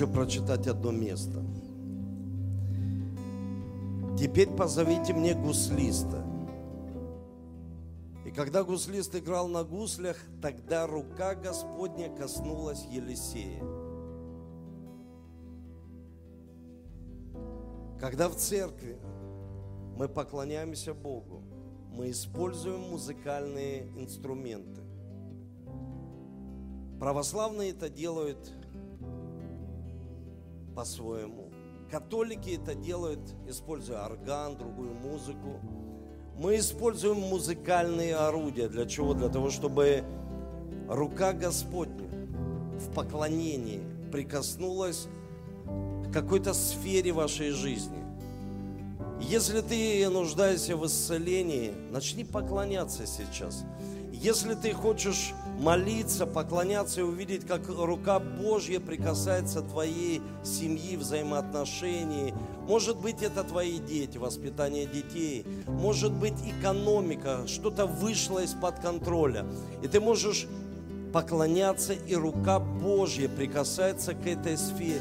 хочу прочитать одно место. Теперь позовите мне гуслиста. И когда гуслист играл на гуслях, тогда рука Господня коснулась Елисея. Когда в церкви мы поклоняемся Богу, мы используем музыкальные инструменты. Православные это делают по-своему. Католики это делают, используя орган, другую музыку. Мы используем музыкальные орудия. Для чего? Для того, чтобы рука Господня в поклонении прикоснулась к какой-то сфере вашей жизни. Если ты нуждаешься в исцелении, начни поклоняться сейчас. Если ты хочешь молиться, поклоняться и увидеть, как рука Божья прикасается твоей семьи, взаимоотношений. Может быть, это твои дети, воспитание детей. Может быть, экономика, что-то вышло из-под контроля. И ты можешь поклоняться, и рука Божья прикасается к этой сфере.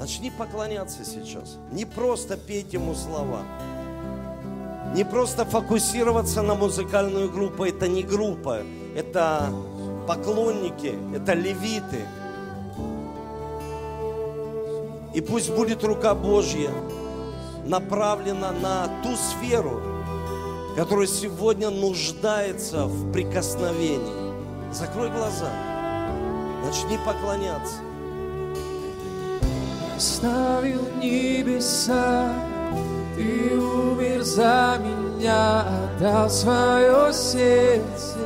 Начни поклоняться сейчас. Не просто петь ему слова. Не просто фокусироваться на музыкальную группу. Это не группа это поклонники, это левиты. И пусть будет рука Божья направлена на ту сферу, которая сегодня нуждается в прикосновении. Закрой глаза, начни поклоняться. Оставил небеса, ты умер за меня, отдал свое сердце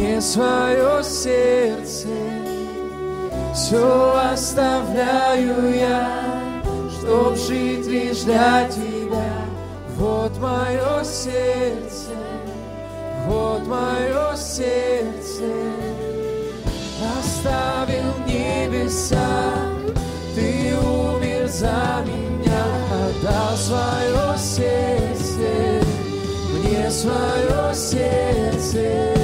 мне свое сердце, все оставляю я, чтоб жить лишь для тебя. Вот мое сердце, вот мое сердце, оставил небеса, ты умер за меня, отдал свое сердце, мне свое сердце.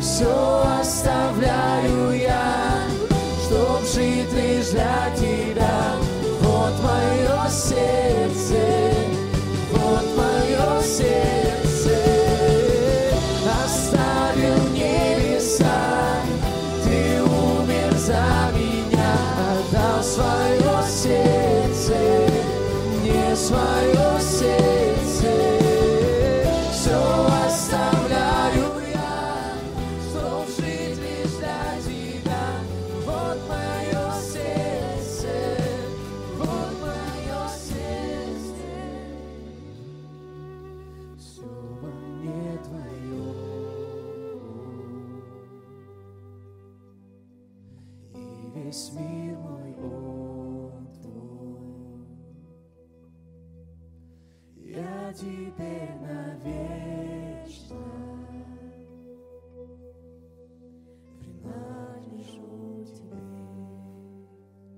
Все оставляю я, чтоб жить лишь для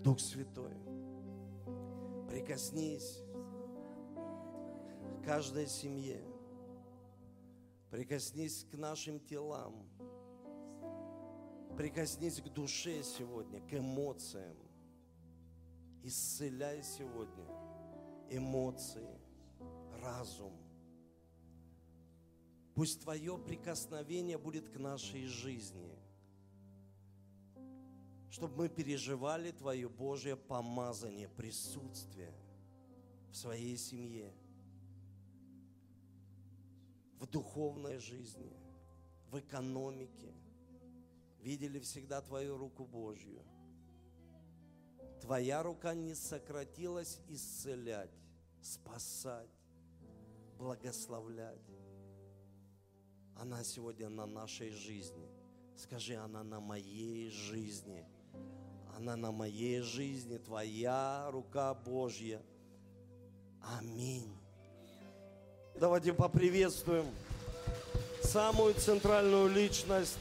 Дух Святой, прикоснись к каждой семье, прикоснись к нашим телам, прикоснись к душе сегодня, к эмоциям. Исцеляй сегодня эмоции, разум. Пусть Твое прикосновение будет к нашей жизни – чтобы мы переживали Твое Божье помазание, присутствие в своей семье, в духовной жизни, в экономике. Видели всегда Твою руку Божью. Твоя рука не сократилась исцелять, спасать, благословлять. Она сегодня на нашей жизни. Скажи, она на моей жизни – она на моей жизни, Твоя рука Божья. Аминь. Давайте поприветствуем самую центральную личность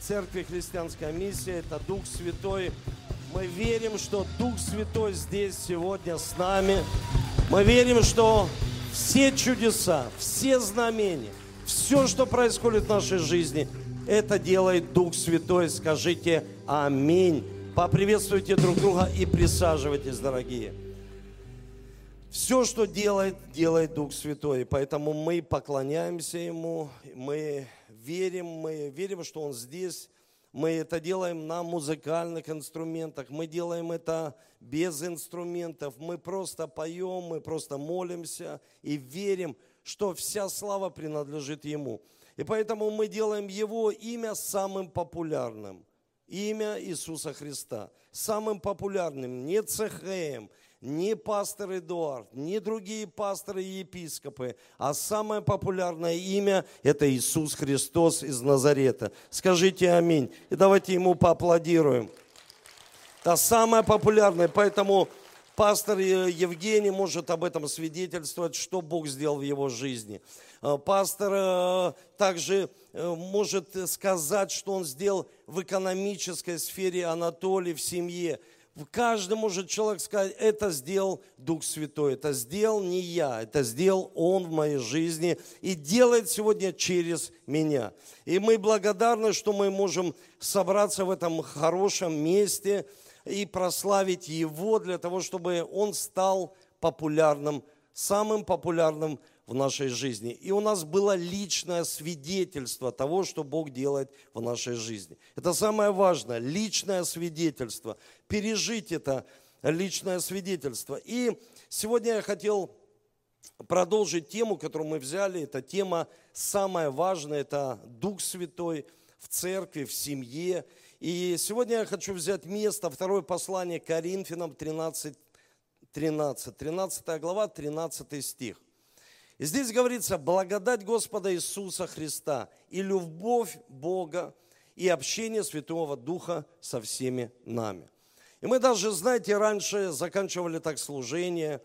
Церкви Христианская миссия. Это Дух Святой. Мы верим, что Дух Святой здесь сегодня с нами. Мы верим, что все чудеса, все знамения, все, что происходит в нашей жизни, это делает Дух Святой. Скажите Аминь. Поприветствуйте друг друга и присаживайтесь, дорогие. Все, что делает, делает Дух Святой. Поэтому мы поклоняемся Ему, мы верим, мы верим, что Он здесь. Мы это делаем на музыкальных инструментах, мы делаем это без инструментов. Мы просто поем, мы просто молимся и верим, что вся слава принадлежит Ему. И поэтому мы делаем Его имя самым популярным. Имя Иисуса Христа. Самым популярным. Не ЦХМ, не пастор Эдуард, не другие пасторы и епископы, а самое популярное имя – это Иисус Христос из Назарета. Скажите аминь. И давайте ему поаплодируем. Это самое популярное, поэтому пастор Евгений может об этом свидетельствовать, что Бог сделал в его жизни. Э, пастор э, также э, может сказать, что он сделал в экономической сфере Анатолий в семье. Каждый может человек сказать, это сделал Дух Святой, это сделал не я, это сделал Он в моей жизни и делает сегодня через меня. И мы благодарны, что мы можем собраться в этом хорошем месте и прославить Его для того, чтобы Он стал популярным, самым популярным в нашей жизни. И у нас было личное свидетельство того, что Бог делает в нашей жизни. Это самое важное, личное свидетельство. Пережить это личное свидетельство. И сегодня я хотел продолжить тему, которую мы взяли. Это тема самая важная, это Дух Святой в церкви, в семье. И сегодня я хочу взять место, второе послание Коринфянам 13, 13, 13 глава, 13 стих. И здесь говорится, благодать Господа Иисуса Христа и любовь Бога и общение Святого Духа со всеми нами. И мы даже, знаете, раньше заканчивали так служение,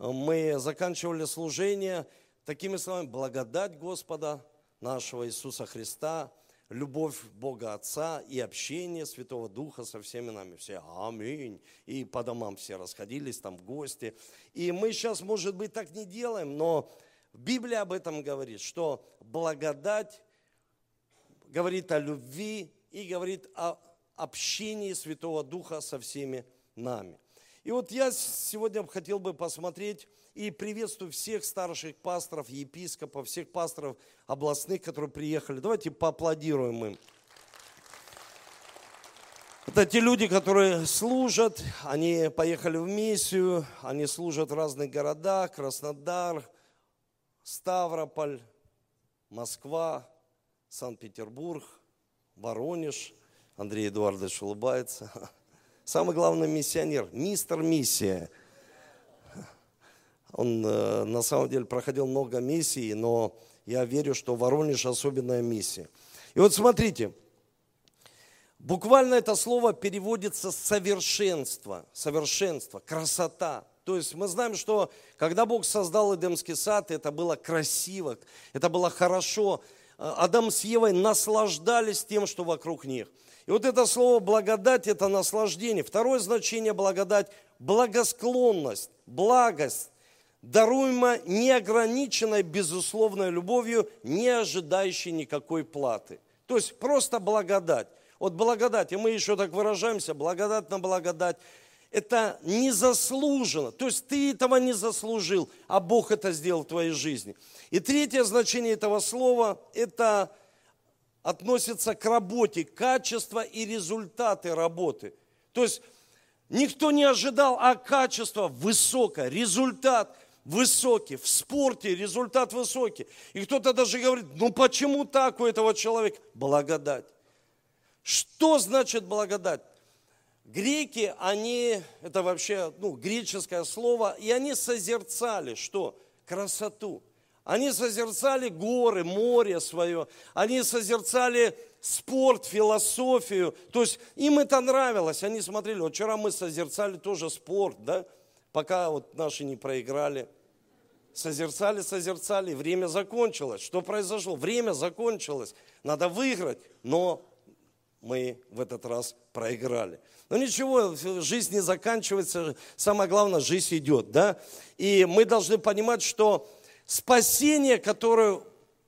мы заканчивали служение такими словами, благодать Господа нашего Иисуса Христа, любовь Бога Отца и общение Святого Духа со всеми нами. Все аминь. И по домам все расходились там в гости. И мы сейчас, может быть, так не делаем, но Библия об этом говорит, что благодать говорит о любви и говорит о общении Святого Духа со всеми нами. И вот я сегодня хотел бы посмотреть и приветствую всех старших пасторов, епископов, всех пасторов областных, которые приехали. Давайте поаплодируем им. Это те люди, которые служат, они поехали в миссию, они служат в разных городах, Краснодар, Ставрополь, Москва, Санкт-Петербург, Воронеж. Андрей Эдуардович улыбается. Самый главный миссионер, мистер миссия. Он э, на самом деле проходил много миссий, но я верю, что Воронеж особенная миссия. И вот смотрите, буквально это слово переводится совершенство, совершенство, красота. То есть мы знаем, что когда Бог создал Эдемский сад, это было красиво, это было хорошо. Адам с Евой наслаждались тем, что вокруг них. И вот это слово благодать – это наслаждение. Второе значение благодать – благосклонность, благость, даруемо неограниченной безусловной любовью, не ожидающей никакой платы. То есть просто благодать. Вот благодать, и мы еще так выражаемся, благодать на благодать это незаслуженно. То есть ты этого не заслужил, а Бог это сделал в твоей жизни. И третье значение этого слова – это относится к работе, качество и результаты работы. То есть никто не ожидал, а качество высокое, результат высокий, в спорте результат высокий. И кто-то даже говорит, ну почему так у этого человека? Благодать. Что значит благодать? Греки, они, это вообще ну, греческое слово, и они созерцали что? Красоту. Они созерцали горы, море свое, они созерцали спорт, философию. То есть им это нравилось, они смотрели. Вот вчера мы созерцали тоже спорт, да, пока вот наши не проиграли. Созерцали, созерцали, время закончилось. Что произошло? Время закончилось. Надо выиграть, но мы в этот раз проиграли. Но ничего, жизнь не заканчивается, самое главное, жизнь идет, да? И мы должны понимать, что спасение, которое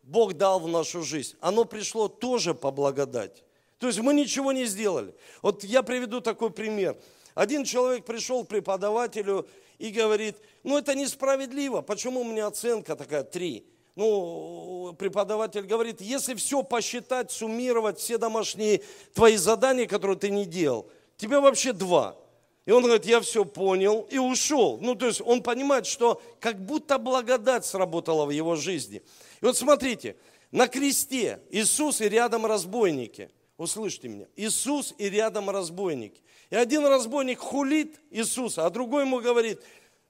Бог дал в нашу жизнь, оно пришло тоже по благодати. То есть мы ничего не сделали. Вот я приведу такой пример. Один человек пришел к преподавателю и говорит, ну это несправедливо, почему у меня оценка такая 3? Ну, преподаватель говорит, если все посчитать, суммировать, все домашние твои задания, которые ты не делал, тебе вообще два. И он говорит, я все понял и ушел. Ну, то есть он понимает, что как будто благодать сработала в его жизни. И вот смотрите, на кресте Иисус и рядом разбойники. Услышьте меня. Иисус и рядом разбойники. И один разбойник хулит Иисуса, а другой ему говорит,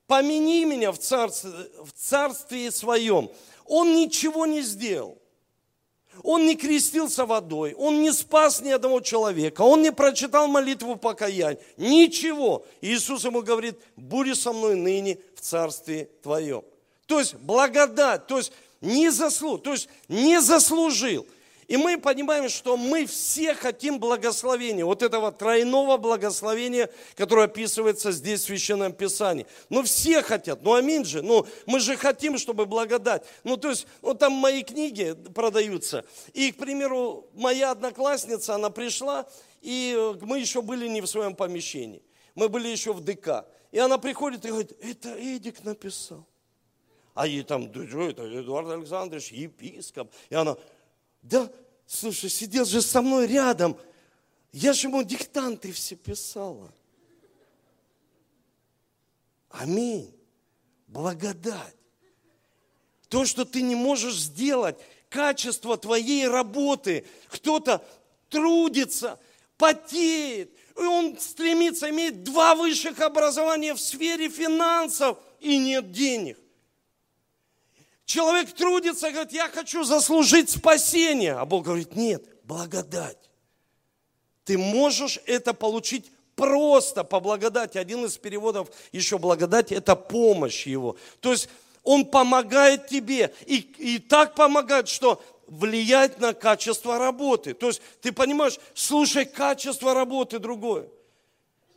помяни меня в царстве, в царстве своем. Он ничего не сделал. Он не крестился водой, он не спас ни одного человека, он не прочитал молитву покаяния, ничего. Иисус ему говорит, будь со мной ныне в царстве твоем. То есть благодать, то есть не заслужил, то есть не заслужил. И мы понимаем, что мы все хотим благословения, вот этого тройного благословения, которое описывается здесь в Священном Писании. Ну, все хотят, ну, аминь же, ну, мы же хотим, чтобы благодать. Ну, то есть, вот там мои книги продаются, и, к примеру, моя одноклассница, она пришла, и мы еще были не в своем помещении, мы были еще в ДК. И она приходит и говорит, это Эдик написал. А ей там, это Эдуард Александрович, епископ. И она, да, слушай, сидел же со мной рядом. Я же ему диктанты все писала. Аминь. Благодать. То, что ты не можешь сделать, качество твоей работы. Кто-то трудится, потеет, и он стремится иметь два высших образования в сфере финансов, и нет денег. Человек трудится, говорит, я хочу заслужить спасение. А Бог говорит, нет, благодать. Ты можешь это получить просто по благодати. Один из переводов еще благодать – это помощь Его. То есть Он помогает тебе. И, и так помогает, что влияет на качество работы. То есть ты понимаешь, слушай, качество работы другое.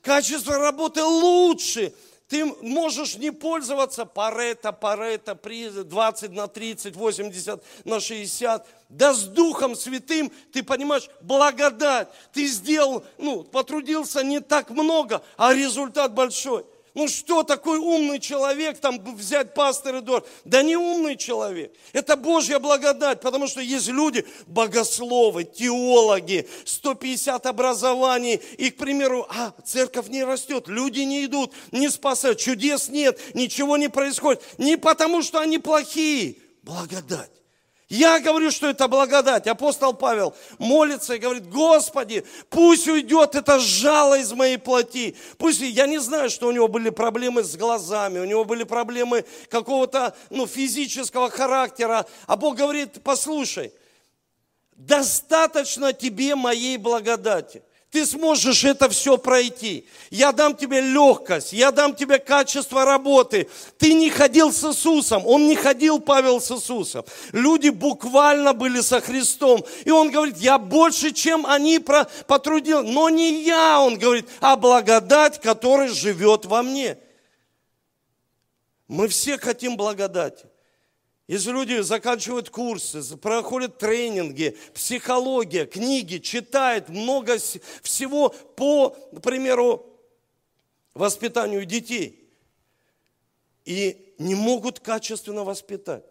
Качество работы лучше, ты можешь не пользоваться парето, парето, 20 на 30, 80 на 60. Да с Духом Святым, ты понимаешь, благодать. Ты сделал, ну, потрудился не так много, а результат большой. Ну что такой умный человек, там взять пастор Эдуард? Да не умный человек. Это Божья благодать, потому что есть люди, богословы, теологи, 150 образований, и, к примеру, а, церковь не растет, люди не идут, не спасают, чудес нет, ничего не происходит. Не потому, что они плохие, благодать. Я говорю, что это благодать. Апостол Павел молится и говорит, Господи, пусть уйдет это жало из моей плоти. Пусть, я не знаю, что у него были проблемы с глазами, у него были проблемы какого-то ну, физического характера. А Бог говорит, послушай, достаточно тебе моей благодати. Ты сможешь это все пройти. Я дам тебе легкость, я дам тебе качество работы. Ты не ходил с Иисусом, он не ходил, Павел, с Иисусом. Люди буквально были со Христом. И он говорит, я больше, чем они потрудил. Но не я, он говорит, а благодать, которая живет во мне. Мы все хотим благодати. Если люди заканчивают курсы, проходят тренинги, психология, книги, читают много всего по, примеру, воспитанию детей. И не могут качественно воспитать.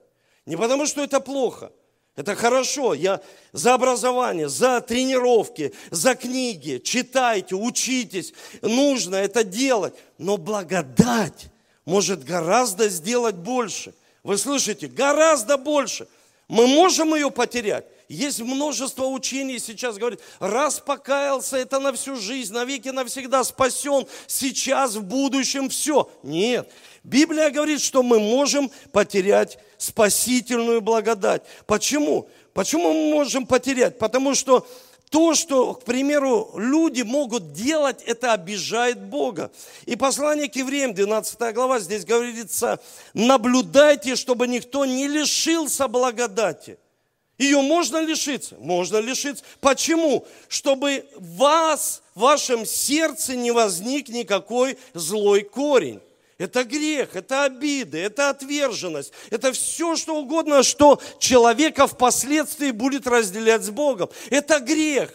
Не потому, что это плохо. Это хорошо. Я за образование, за тренировки, за книги. Читайте, учитесь. Нужно это делать. Но благодать может гораздо сделать больше – вы слышите, гораздо больше. Мы можем ее потерять. Есть множество учений сейчас говорит, раз покаялся, это на всю жизнь, навеки навсегда спасен, сейчас, в будущем все. Нет. Библия говорит, что мы можем потерять спасительную благодать. Почему? Почему мы можем потерять? Потому что то, что, к примеру, люди могут делать, это обижает Бога. И послание к евреям, 12 глава, здесь говорится, наблюдайте, чтобы никто не лишился благодати. Ее можно лишиться? Можно лишиться. Почему? Чтобы вас, в вашем сердце не возник никакой злой корень. Это грех, это обиды, это отверженность, это все что угодно, что человека впоследствии будет разделять с Богом. Это грех.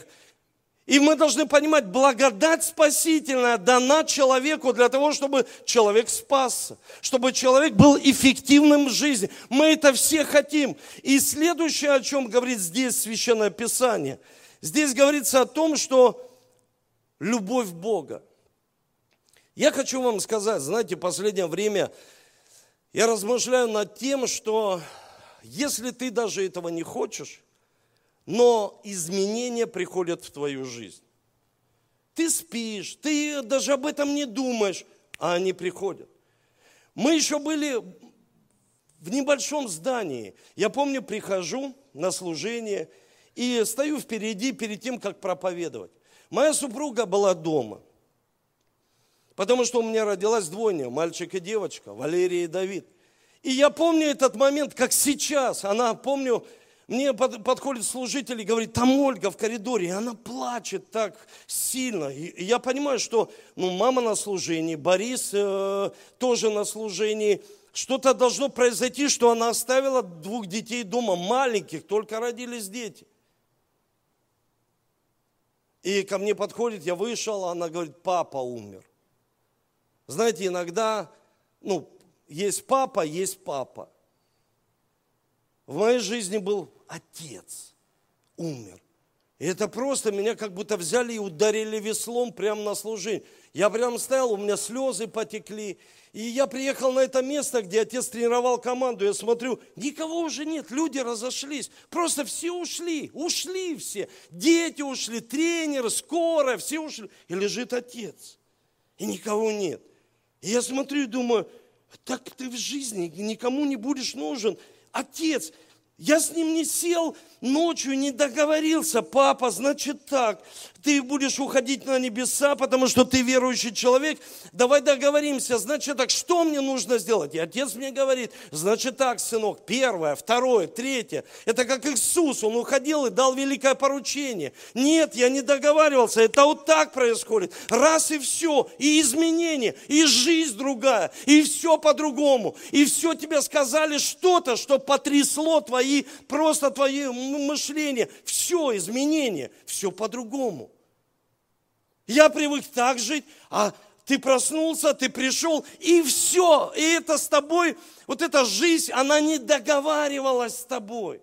И мы должны понимать, благодать спасительная дана человеку для того, чтобы человек спасся, чтобы человек был эффективным в жизни. Мы это все хотим. И следующее, о чем говорит здесь Священное Писание, здесь говорится о том, что любовь Бога. Я хочу вам сказать, знаете, в последнее время я размышляю над тем, что если ты даже этого не хочешь, но изменения приходят в твою жизнь. Ты спишь, ты даже об этом не думаешь, а они приходят. Мы еще были в небольшом здании. Я помню, прихожу на служение и стою впереди перед тем, как проповедовать. Моя супруга была дома, потому что у меня родилась двойня, мальчик и девочка, Валерия и Давид. И я помню этот момент, как сейчас. Она, помню, мне подходит служитель и говорит, там Ольга в коридоре, и она плачет так сильно. И я понимаю, что ну, мама на служении, Борис э, тоже на служении. Что-то должно произойти, что она оставила двух детей дома, маленьких, только родились дети. И ко мне подходит, я вышел, она говорит, папа умер. Знаете, иногда, ну, есть папа, есть папа. В моей жизни был отец умер. И это просто меня как будто взяли и ударили веслом прямо на служение. Я прям стоял, у меня слезы потекли. И я приехал на это место, где отец тренировал команду. Я смотрю, никого уже нет, люди разошлись. Просто все ушли, ушли все. Дети ушли, тренер, скорая, все ушли. И лежит отец. И никого нет. Я смотрю и думаю, так ты в жизни никому не будешь нужен. Отец, я с ним не сел ночью, не договорился. Папа, значит так, ты будешь уходить на небеса, потому что ты верующий человек. Давай договоримся. Значит так, что мне нужно сделать? И отец мне говорит, значит так, сынок, первое, второе, третье. Это как Иисус, он уходил и дал великое поручение. Нет, я не договаривался, это вот так происходит. Раз и все, и изменения, и жизнь другая, и все по-другому. И все тебе сказали что-то, что потрясло твои, просто твои мышление. Все, изменения, все по-другому. Я привык так жить, а ты проснулся, ты пришел, и все. И это с тобой, вот эта жизнь, она не договаривалась с тобой.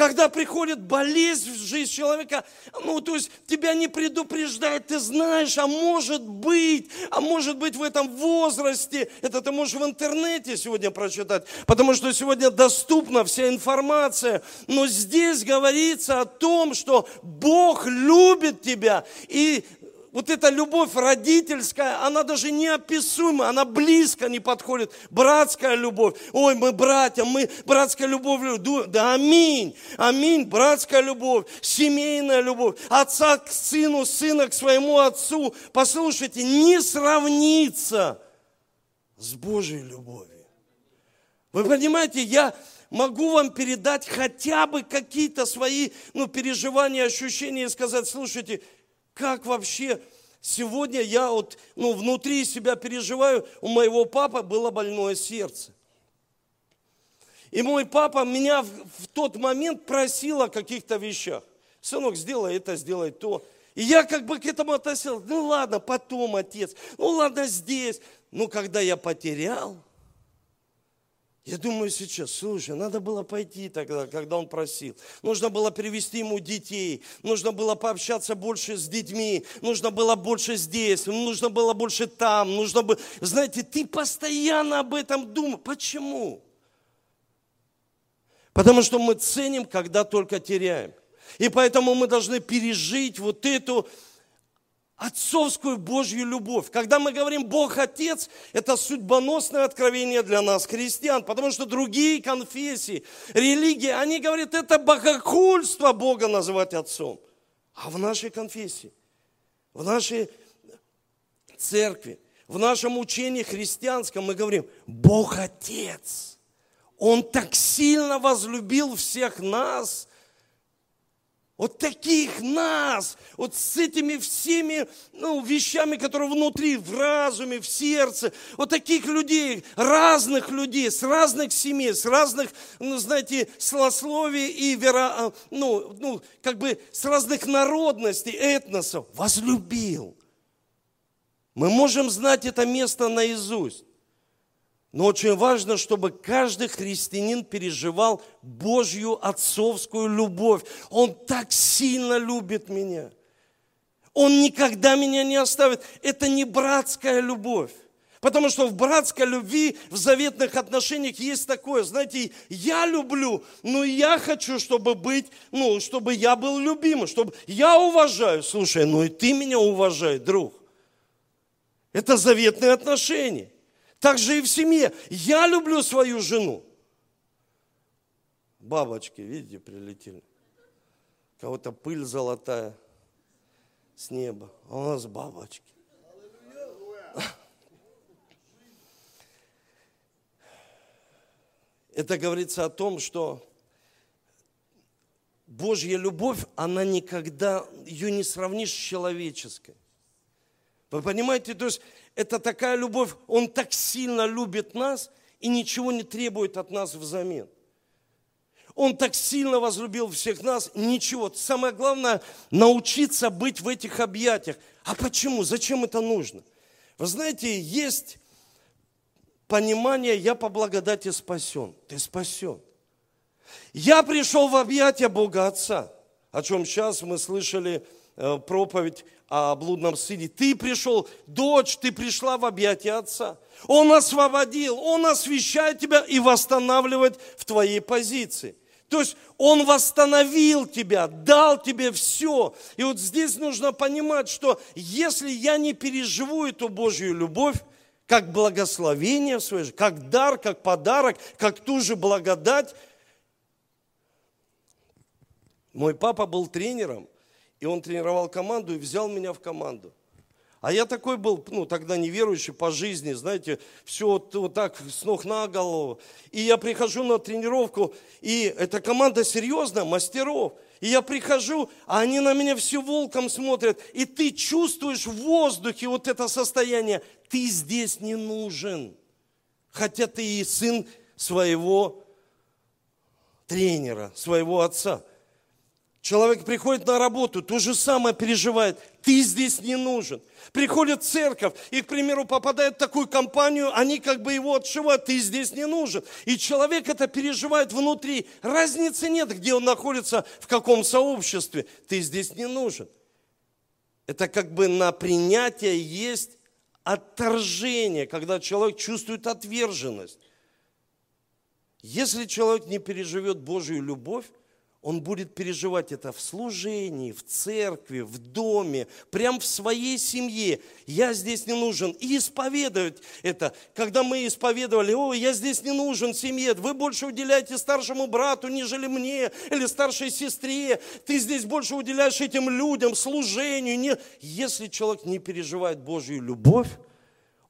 Когда приходит болезнь в жизнь человека, ну, то есть тебя не предупреждают, ты знаешь, а может быть, а может быть в этом возрасте, это ты можешь в интернете сегодня прочитать, потому что сегодня доступна вся информация, но здесь говорится о том, что Бог любит тебя, и вот эта любовь родительская, она даже неописуема, она близко не подходит. Братская любовь. Ой, мы братья, мы братская любовь. Да аминь, аминь, братская любовь, семейная любовь. Отца к сыну, сына к своему отцу. Послушайте, не сравнится с Божьей любовью. Вы понимаете, я могу вам передать хотя бы какие-то свои ну, переживания, ощущения и сказать, слушайте, как вообще сегодня я вот, ну, внутри себя переживаю, у моего папы было больное сердце. И мой папа меня в, в тот момент просил о каких-то вещах. Сынок, сделай это, сделай то. И я как бы к этому относился. Ну ладно, потом, отец. Ну ладно, здесь. Но когда я потерял, я думаю сейчас, слушай, надо было пойти тогда, когда он просил. Нужно было привести ему детей, нужно было пообщаться больше с детьми, нужно было больше здесь, нужно было больше там, нужно было... Знаете, ты постоянно об этом думаешь. Почему? Потому что мы ценим, когда только теряем. И поэтому мы должны пережить вот эту отцовскую Божью любовь. Когда мы говорим Бог Отец, это судьбоносное откровение для нас, христиан, потому что другие конфессии, религии, они говорят, это богохульство Бога называть Отцом. А в нашей конфессии, в нашей церкви, в нашем учении христианском мы говорим, Бог Отец. Он так сильно возлюбил всех нас, Вот таких нас, вот с этими всеми ну, вещами, которые внутри, в разуме, в сердце, вот таких людей, разных людей, с разных семей, с разных, ну, знаете, слословий и вера, а, ну, ну, как бы с разных народностей, этносов, возлюбил. Мы можем знать это место наизусть. Но очень важно, чтобы каждый христианин переживал Божью отцовскую любовь. Он так сильно любит меня. Он никогда меня не оставит. Это не братская любовь. Потому что в братской любви, в заветных отношениях есть такое, знаете, я люблю, но я хочу, чтобы быть, ну, чтобы я был любимым, чтобы я уважаю. Слушай, ну и ты меня уважай, друг. Это заветные отношения. Так же и в семье. Я люблю свою жену. Бабочки, видите, прилетели. Кого-то пыль золотая с неба. А у нас бабочки. Это говорится о том, что Божья любовь, она никогда, ее не сравнишь с человеческой. Вы понимаете, то есть это такая любовь, Он так сильно любит нас и ничего не требует от нас взамен. Он так сильно возлюбил всех нас, ничего. Самое главное, научиться быть в этих объятиях. А почему? Зачем это нужно? Вы знаете, есть понимание, я по благодати спасен. Ты спасен. Я пришел в объятия Бога Отца, о чем сейчас мы слышали проповедь о блудном сыне. Ты пришел, дочь, ты пришла в объятия Отца. Он освободил, Он освещает тебя и восстанавливает в твоей позиции. То есть Он восстановил тебя, дал тебе все. И вот здесь нужно понимать, что если я не переживу эту Божью любовь, как благословение в своей жизни, как дар, как подарок, как ту же благодать. Мой папа был тренером – и он тренировал команду и взял меня в команду. А я такой был, ну, тогда неверующий по жизни, знаете, все вот, вот так с ног на голову. И я прихожу на тренировку, и эта команда серьезная, мастеров. И я прихожу, а они на меня все волком смотрят. И ты чувствуешь в воздухе вот это состояние. Ты здесь не нужен. Хотя ты и сын своего тренера, своего отца. Человек приходит на работу, то же самое переживает. Ты здесь не нужен. Приходит церковь и, к примеру, попадает в такую компанию, они как бы его отшивают, ты здесь не нужен. И человек это переживает внутри. Разницы нет, где он находится, в каком сообществе. Ты здесь не нужен. Это как бы на принятие есть отторжение, когда человек чувствует отверженность. Если человек не переживет Божью любовь, он будет переживать это в служении, в церкви, в доме, прям в своей семье. Я здесь не нужен. И исповедовать это. Когда мы исповедовали, о, я здесь не нужен семье, вы больше уделяете старшему брату, нежели мне, или старшей сестре. Ты здесь больше уделяешь этим людям, служению. Не... Если человек не переживает Божью любовь,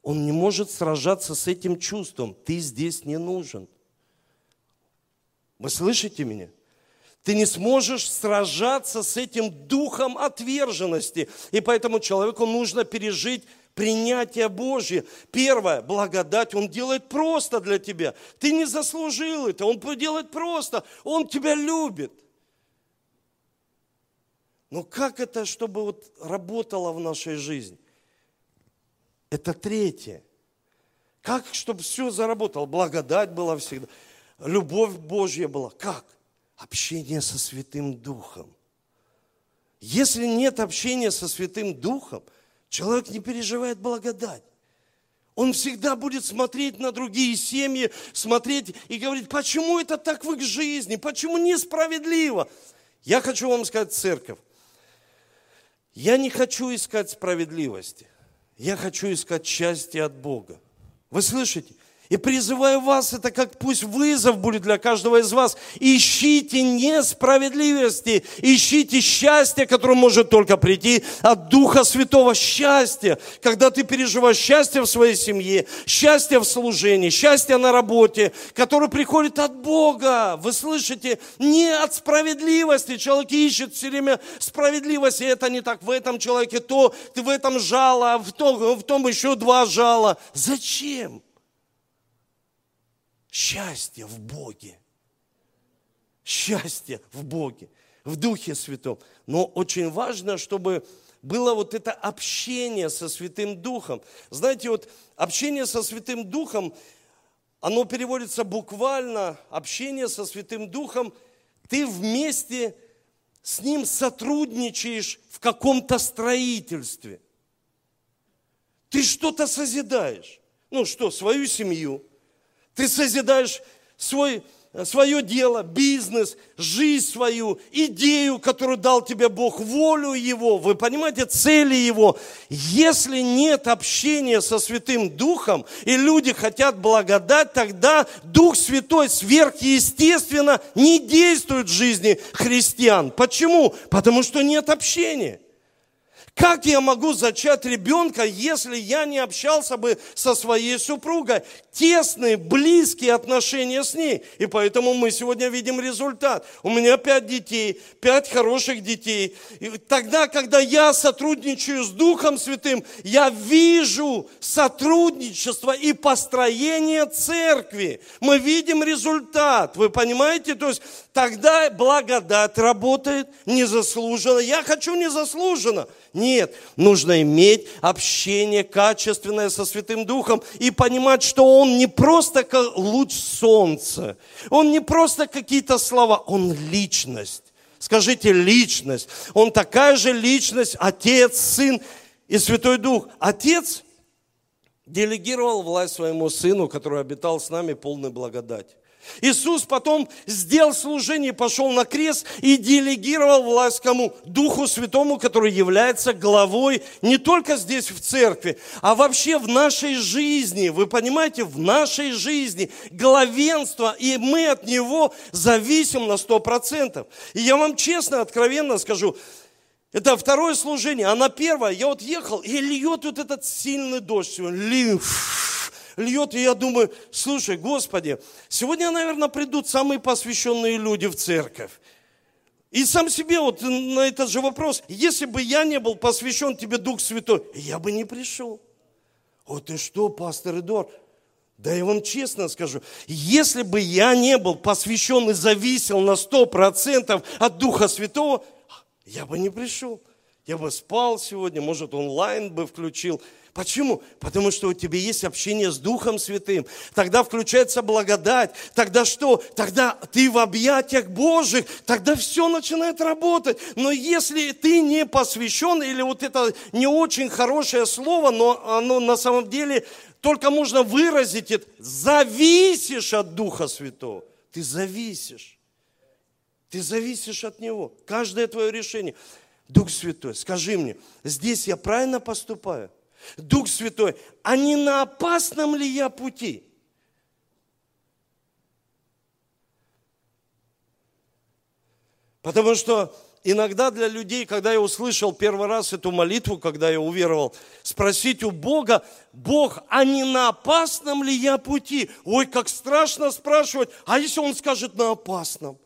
он не может сражаться с этим чувством. Ты здесь не нужен. Вы слышите меня? Ты не сможешь сражаться с этим духом отверженности. И поэтому человеку нужно пережить принятие Божье. Первое, благодать Он делает просто для тебя. Ты не заслужил это, Он делает просто. Он тебя любит. Но как это, чтобы вот работало в нашей жизни? Это третье. Как, чтобы все заработало? Благодать была всегда. Любовь Божья была. Как? Общение со Святым Духом. Если нет общения со Святым Духом, человек не переживает благодать. Он всегда будет смотреть на другие семьи, смотреть и говорить, почему это так в их жизни, почему несправедливо. Я хочу вам сказать, церковь, я не хочу искать справедливости, я хочу искать счастье от Бога. Вы слышите? И призываю вас, это как пусть вызов будет для каждого из вас. Ищите несправедливости, ищите счастье, которое может только прийти от Духа Святого. Счастье, когда ты переживаешь счастье в своей семье, счастье в служении, счастье на работе, которое приходит от Бога. Вы слышите? Не от справедливости. Человек ищет все время справедливости. Это не так. В этом человеке то, ты в этом жало, в том, в том еще два жала. Зачем? Счастье в Боге. Счастье в Боге, в Духе Святом. Но очень важно, чтобы было вот это общение со Святым Духом. Знаете, вот общение со Святым Духом, оно переводится буквально, общение со Святым Духом, ты вместе с Ним сотрудничаешь в каком-то строительстве. Ты что-то созидаешь. Ну что, свою семью, ты созидаешь свой, свое дело, бизнес, жизнь свою, идею, которую дал тебе Бог, волю Его. Вы понимаете, цели Его. Если нет общения со Святым Духом, и люди хотят благодать, тогда Дух Святой сверхъестественно не действует в жизни христиан. Почему? Потому что нет общения. Как я могу зачать ребенка, если я не общался бы со своей супругой? Тесные, близкие отношения с ней. И поэтому мы сегодня видим результат. У меня пять детей, пять хороших детей. И тогда, когда я сотрудничаю с Духом Святым, я вижу сотрудничество и построение церкви. Мы видим результат. Вы понимаете? То есть тогда благодать работает незаслуженно. Я хочу незаслуженно. Нет, нужно иметь общение качественное со Святым Духом и понимать, что Он не просто как луч солнца, Он не просто какие-то слова, Он личность. Скажите, личность. Он такая же личность, Отец, Сын и Святой Дух. Отец делегировал власть своему Сыну, который обитал с нами полной благодати. Иисус потом сделал служение, пошел на крест и делегировал власть кому? Духу Святому, который является главой не только здесь в церкви, а вообще в нашей жизни. Вы понимаете, в нашей жизни главенство, и мы от него зависим на сто процентов. И я вам честно, откровенно скажу, это второе служение, а на первое я вот ехал, и льет вот этот сильный дождь. Льет льет, и я думаю, слушай, Господи, сегодня, наверное, придут самые посвященные люди в церковь. И сам себе вот на этот же вопрос, если бы я не был посвящен тебе Дух Святой, я бы не пришел. Вот и что, пастор Эдуард? Да я вам честно скажу, если бы я не был посвящен и зависел на сто процентов от Духа Святого, я бы не пришел. Я бы спал сегодня, может, онлайн бы включил. Почему? Потому что у тебя есть общение с Духом Святым. Тогда включается благодать. Тогда что? Тогда ты в объятиях Божьих. Тогда все начинает работать. Но если ты не посвящен, или вот это не очень хорошее слово, но оно на самом деле только можно выразить это, зависишь от Духа Святого. Ты зависишь. Ты зависишь от Него. Каждое твое решение. Дух Святой, скажи мне, здесь я правильно поступаю? Дух Святой, а не на опасном ли я пути? Потому что иногда для людей, когда я услышал первый раз эту молитву, когда я уверовал, спросить у Бога, Бог, а не на опасном ли я пути? Ой, как страшно спрашивать, а если Он скажет на опасном?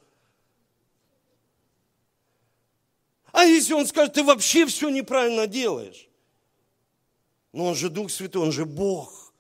А если Он скажет, ты вообще все неправильно делаешь? Но Он же Дух Святой, Он же Бог.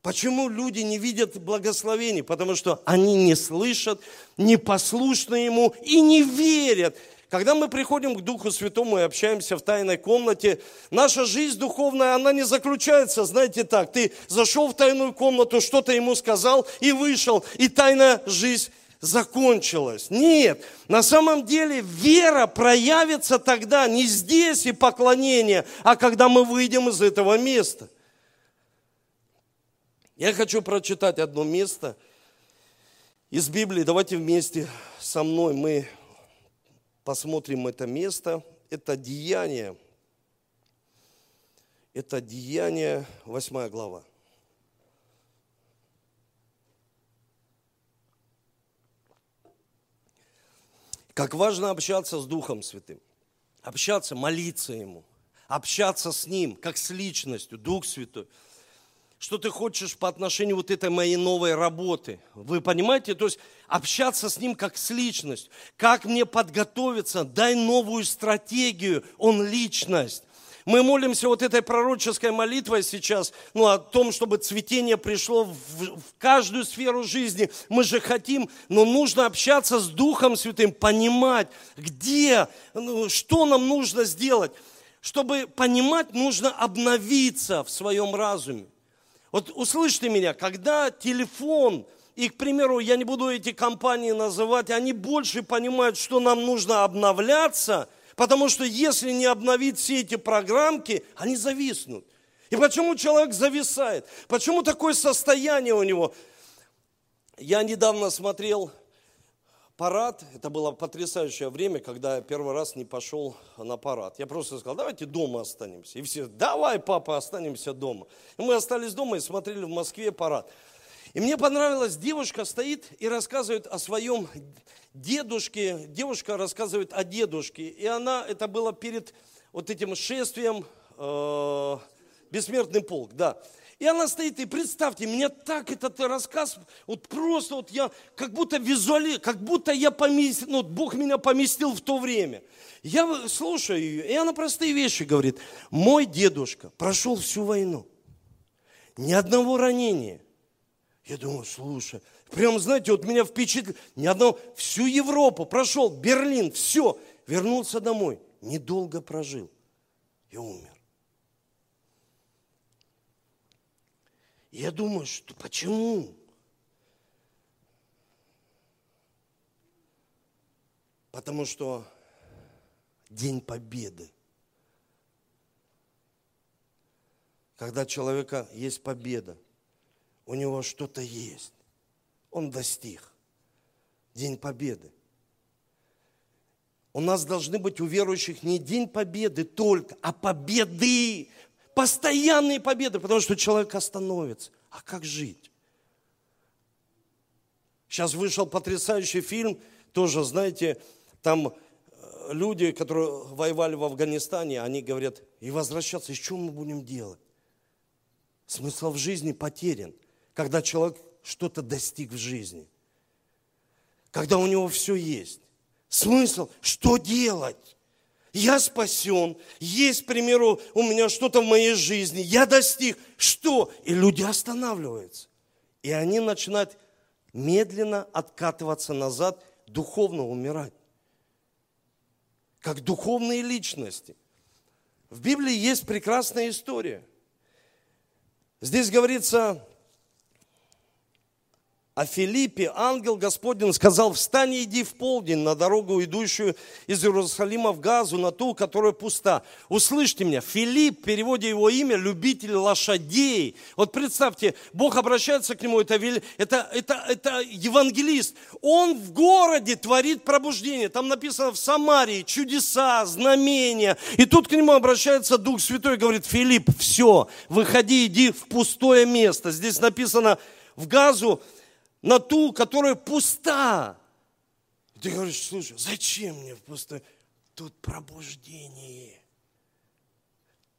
Почему люди не видят благословений? Потому что они не слышат, не послушны Ему и не верят. Когда мы приходим к Духу Святому и общаемся в тайной комнате, наша жизнь духовная, она не заключается, знаете так, ты зашел в тайную комнату, что-то ему сказал и вышел, и тайная жизнь закончилось. Нет, на самом деле вера проявится тогда не здесь и поклонение, а когда мы выйдем из этого места. Я хочу прочитать одно место из Библии. Давайте вместе со мной мы посмотрим это место. Это Деяние. Это Деяние, 8 глава. Как важно общаться с Духом Святым. Общаться, молиться Ему. Общаться с Ним, как с личностью, Дух Святой. Что ты хочешь по отношению вот этой моей новой работы. Вы понимаете? То есть общаться с Ним как с личностью. Как мне подготовиться? Дай новую стратегию. Он личность. Мы молимся вот этой пророческой молитвой сейчас, ну, о том, чтобы цветение пришло в, в каждую сферу жизни. Мы же хотим, но нужно общаться с Духом Святым, понимать, где, ну, что нам нужно сделать. Чтобы понимать, нужно обновиться в своем разуме. Вот услышьте меня, когда телефон, и, к примеру, я не буду эти компании называть, они больше понимают, что нам нужно обновляться – Потому что если не обновить все эти программки, они зависнут. И почему человек зависает? Почему такое состояние у него? Я недавно смотрел парад. Это было потрясающее время, когда я первый раз не пошел на парад. Я просто сказал, давайте дома останемся. И все, давай, папа, останемся дома. И мы остались дома и смотрели в Москве парад. И мне понравилось, девушка стоит и рассказывает о своем дедушке, девушка рассказывает о дедушке, и она, это было перед вот этим шествием, э, бессмертный полк, да. И она стоит, и представьте, меня так этот рассказ, вот просто вот я, как будто визуали, как будто я поместил, ну, Бог меня поместил в то время. Я слушаю ее, и она простые вещи говорит. Мой дедушка прошел всю войну, ни одного ранения. Я думаю, слушай, Прям, знаете, вот меня впечатлило. Ни одного, всю Европу прошел, Берлин, все. Вернулся домой. Недолго прожил и умер. Я думаю, что почему? Потому что День Победы. Когда у человека есть победа, у него что-то есть он достиг. День Победы. У нас должны быть у верующих не День Победы только, а победы. Постоянные победы, потому что человек остановится. А как жить? Сейчас вышел потрясающий фильм, тоже, знаете, там э, люди, которые воевали в Афганистане, они говорят, и возвращаться, и что мы будем делать? Смысл в жизни потерян, когда человек что-то достиг в жизни. Когда у него все есть. Смысл, что делать? Я спасен, есть, к примеру, у меня что-то в моей жизни, я достиг. Что? И люди останавливаются. И они начинают медленно откатываться назад, духовно умирать. Как духовные личности. В Библии есть прекрасная история. Здесь говорится, о Филиппе ангел Господень сказал, встань и иди в полдень на дорогу, идущую из Иерусалима в Газу, на ту, которая пуста. Услышьте меня, Филипп, в переводе его имя, любитель лошадей. Вот представьте, Бог обращается к нему, это, это, это, это евангелист. Он в городе творит пробуждение. Там написано в Самарии чудеса, знамения. И тут к нему обращается Дух Святой говорит, Филипп, все, выходи, иди в пустое место. Здесь написано в Газу, на ту, которая пуста. Ты говоришь, слушай, зачем мне пусто? Тут пробуждение.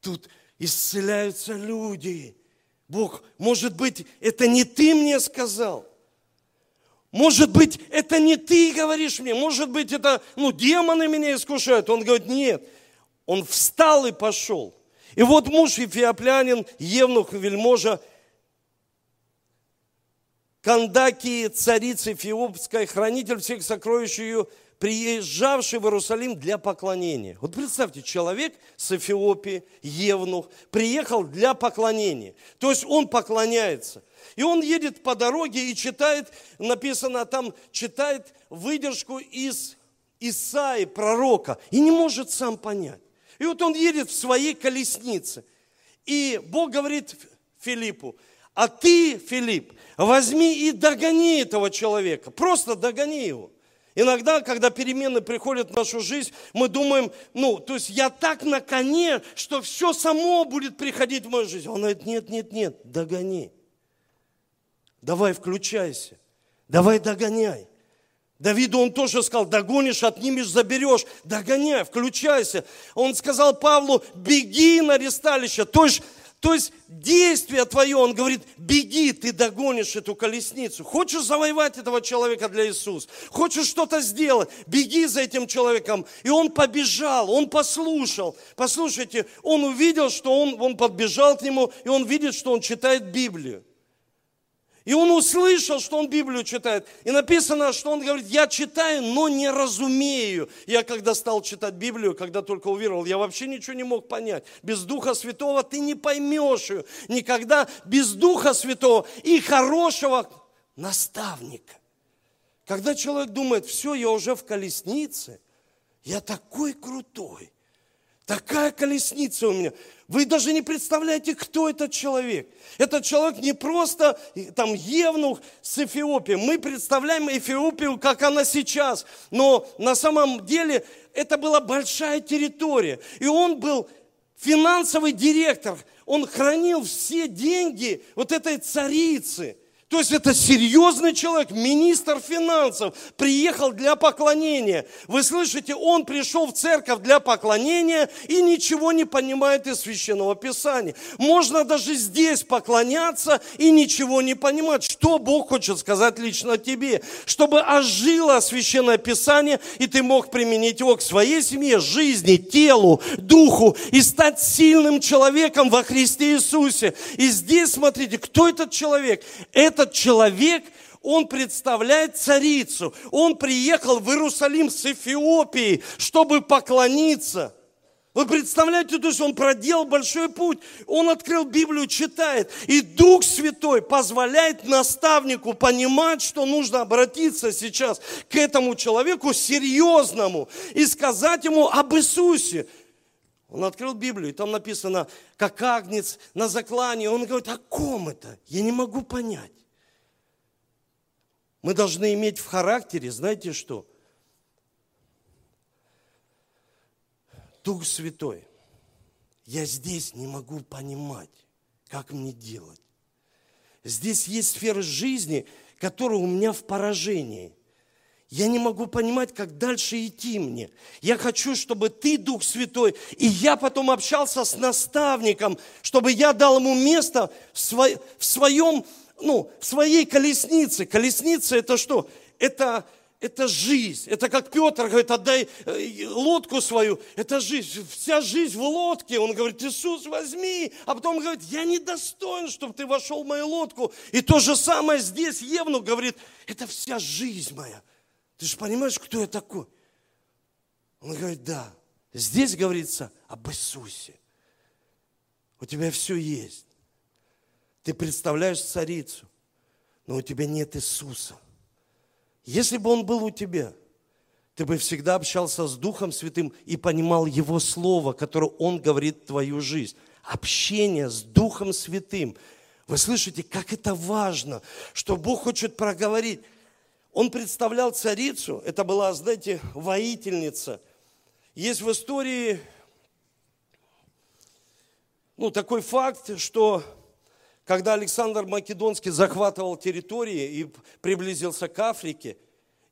Тут исцеляются люди. Бог, может быть, это не ты мне сказал. Может быть, это не ты говоришь мне. Может быть, это, ну, демоны меня искушают. Он говорит, нет. Он встал и пошел. И вот муж Ефиоплянин, Евнух, вельможа, Кандакии, царицы Феопской, хранитель всех сокровищ ее, приезжавший в Иерусалим для поклонения. Вот представьте, человек с Эфиопии, Евнух, приехал для поклонения. То есть он поклоняется. И он едет по дороге и читает, написано там, читает выдержку из Исаи, пророка, и не может сам понять. И вот он едет в своей колеснице. И Бог говорит Филиппу, а ты, Филипп, возьми и догони этого человека. Просто догони его. Иногда, когда перемены приходят в нашу жизнь, мы думаем, ну, то есть я так на коне, что все само будет приходить в мою жизнь. Он говорит, нет, нет, нет, догони. Давай включайся. Давай догоняй. Давиду он тоже сказал, догонишь, отнимешь, заберешь, догоняй, включайся. Он сказал Павлу, беги на ресталище. То есть, то есть действие твое, он говорит, беги, ты догонишь эту колесницу. Хочешь завоевать этого человека для Иисуса? Хочешь что-то сделать? Беги за этим человеком. И он побежал, он послушал. Послушайте, он увидел, что он, он подбежал к нему, и он видит, что он читает Библию. И он услышал, что он Библию читает. И написано, что он говорит, я читаю, но не разумею. Я когда стал читать Библию, когда только уверовал, я вообще ничего не мог понять. Без Духа Святого ты не поймешь ее. Никогда без Духа Святого и хорошего наставника. Когда человек думает, все, я уже в колеснице, я такой крутой, такая колесница у меня. Вы даже не представляете, кто этот человек. Этот человек не просто там Евнух с Эфиопией. Мы представляем Эфиопию, как она сейчас. Но на самом деле это была большая территория. И он был финансовый директор. Он хранил все деньги вот этой царицы – то есть это серьезный человек, министр финансов, приехал для поклонения. Вы слышите, он пришел в церковь для поклонения и ничего не понимает из священного писания. Можно даже здесь поклоняться и ничего не понимать. Что Бог хочет сказать лично тебе? Чтобы ожило священное писание, и ты мог применить его к своей семье, жизни, телу, духу и стать сильным человеком во Христе Иисусе. И здесь, смотрите, кто этот человек? Это этот человек, он представляет царицу. Он приехал в Иерусалим с Эфиопии, чтобы поклониться. Вы представляете, то есть он проделал большой путь, он открыл Библию, читает, и Дух Святой позволяет наставнику понимать, что нужно обратиться сейчас к этому человеку серьезному и сказать ему об Иисусе. Он открыл Библию, и там написано, как агнец на заклане. Он говорит, о ком это? Я не могу понять. Мы должны иметь в характере, знаете что? Дух Святой. Я здесь не могу понимать, как мне делать. Здесь есть сфера жизни, которая у меня в поражении. Я не могу понимать, как дальше идти мне. Я хочу, чтобы ты, Дух Святой, и я потом общался с наставником, чтобы я дал ему место в, своем ну, в своей колеснице. Колесница это что? Это, это жизнь. Это как Петр говорит, отдай э, лодку свою. Это жизнь. Вся жизнь в лодке. Он говорит, Иисус, возьми. А потом говорит, я не достоин, чтобы ты вошел в мою лодку. И то же самое здесь Евну говорит, это вся жизнь моя. Ты же понимаешь, кто я такой? Он говорит, да. Здесь говорится об Иисусе. У тебя все есть. Ты представляешь царицу, но у тебя нет Иисуса. Если бы Он был у тебя, ты бы всегда общался с Духом Святым и понимал Его Слово, которое Он говорит в твою жизнь. Общение с Духом Святым. Вы слышите, как это важно, что Бог хочет проговорить. Он представлял царицу, это была, знаете, воительница. Есть в истории ну, такой факт, что когда Александр Македонский захватывал территории и приблизился к Африке,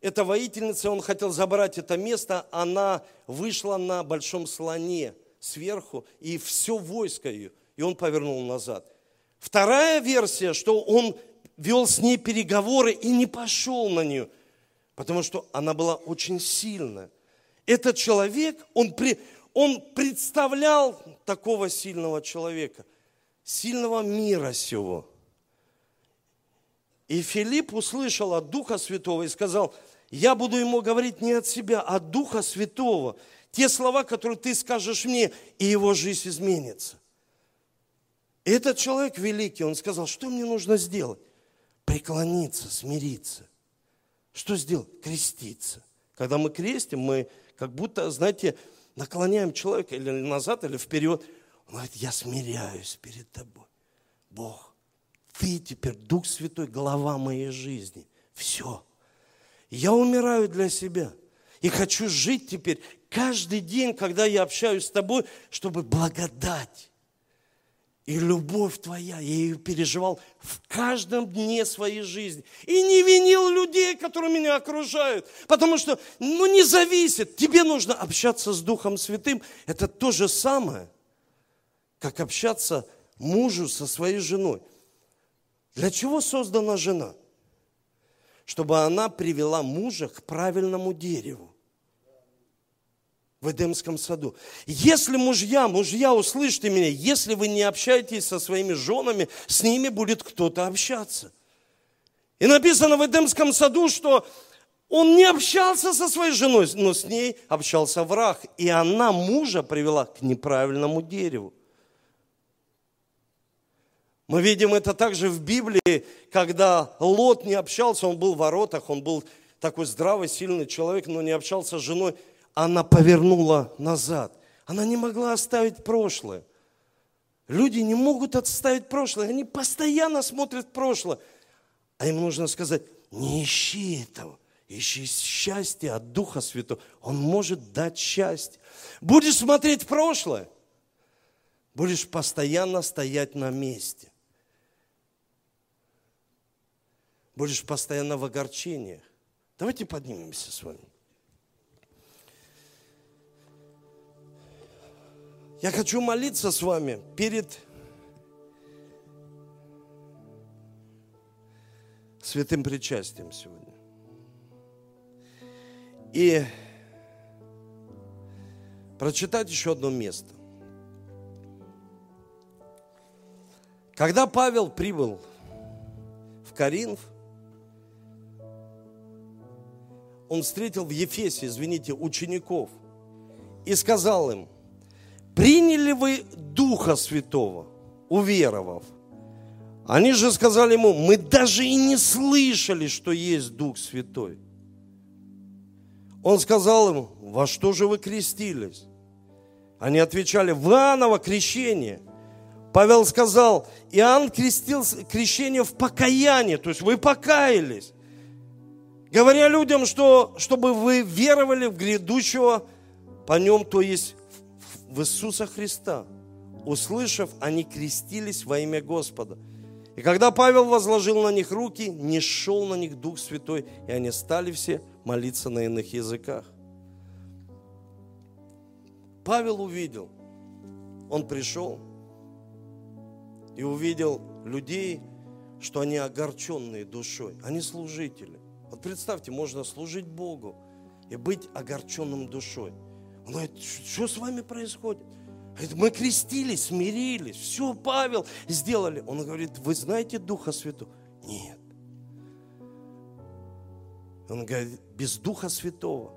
эта воительница, он хотел забрать это место, она вышла на большом слоне сверху, и все войско ее, и он повернул назад. Вторая версия, что он вел с ней переговоры и не пошел на нее, потому что она была очень сильная. Этот человек, он, при, он представлял такого сильного человека сильного мира сего. И Филипп услышал от Духа Святого и сказал, я буду ему говорить не от себя, а от Духа Святого. Те слова, которые ты скажешь мне, и его жизнь изменится. И этот человек великий, он сказал, что мне нужно сделать? Преклониться, смириться. Что сделать? Креститься. Когда мы крестим, мы как будто, знаете, наклоняем человека или назад, или вперед – он говорит, я смиряюсь перед тобой. Бог, ты теперь Дух Святой, глава моей жизни. Все. Я умираю для себя. И хочу жить теперь каждый день, когда я общаюсь с тобой, чтобы благодать и любовь твоя, я ее переживал в каждом дне своей жизни. И не винил людей, которые меня окружают. Потому что, ну, не зависит. Тебе нужно общаться с Духом Святым. Это то же самое, как общаться мужу со своей женой. Для чего создана жена? Чтобы она привела мужа к правильному дереву в Эдемском саду. Если мужья, мужья, услышьте меня, если вы не общаетесь со своими женами, с ними будет кто-то общаться. И написано в Эдемском саду, что он не общался со своей женой, но с ней общался враг. И она мужа привела к неправильному дереву. Мы видим это также в Библии, когда Лот не общался, он был в воротах, он был такой здравый, сильный человек, но не общался с женой – она повернула назад. Она не могла оставить прошлое. Люди не могут отставить прошлое, они постоянно смотрят в прошлое. А им нужно сказать, не ищи этого, ищи счастье от Духа Святого. Он может дать счастье. Будешь смотреть в прошлое, будешь постоянно стоять на месте. Будешь постоянно в огорчениях. Давайте поднимемся с вами. Я хочу молиться с вами перед святым причастием сегодня. И прочитать еще одно место. Когда Павел прибыл в Каринф, он встретил в Ефесе, извините, учеников и сказал им, приняли вы Духа Святого, уверовав? Они же сказали ему, мы даже и не слышали, что есть Дух Святой. Он сказал им, во что же вы крестились? Они отвечали, в Иоанново крещение. Павел сказал, Иоанн крестил крещение в покаянии, то есть вы покаялись. Говоря людям, что, чтобы вы веровали в грядущего по нем, то есть в Иисуса Христа. Услышав, они крестились во имя Господа. И когда Павел возложил на них руки, не шел на них Дух Святой, и они стали все молиться на иных языках. Павел увидел, он пришел и увидел людей, что они огорченные душой, они служители. Представьте, можно служить Богу и быть огорченным душой – он говорит, что с вами происходит? Мы крестились, смирились, все, Павел, сделали. Он говорит, вы знаете Духа Святого? Нет. Он говорит, без Духа Святого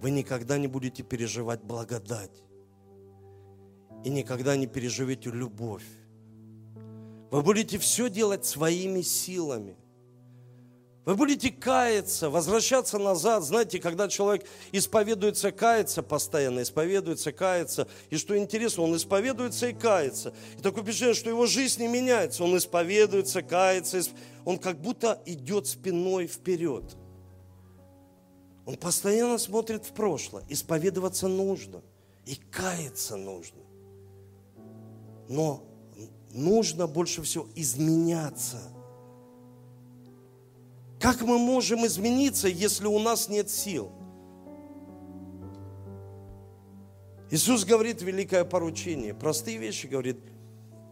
вы никогда не будете переживать благодать. И никогда не переживете любовь. Вы будете все делать своими силами. Вы будете каяться, возвращаться назад. Знаете, когда человек исповедуется, кается постоянно, исповедуется, кается. И что интересно, он исповедуется и кается. И такое впечатление, что его жизнь не меняется. Он исповедуется, кается, он как будто идет спиной вперед. Он постоянно смотрит в прошлое. Исповедоваться нужно. И каяться нужно. Но нужно больше всего изменяться – как мы можем измениться, если у нас нет сил? Иисус говорит великое поручение, простые вещи говорит,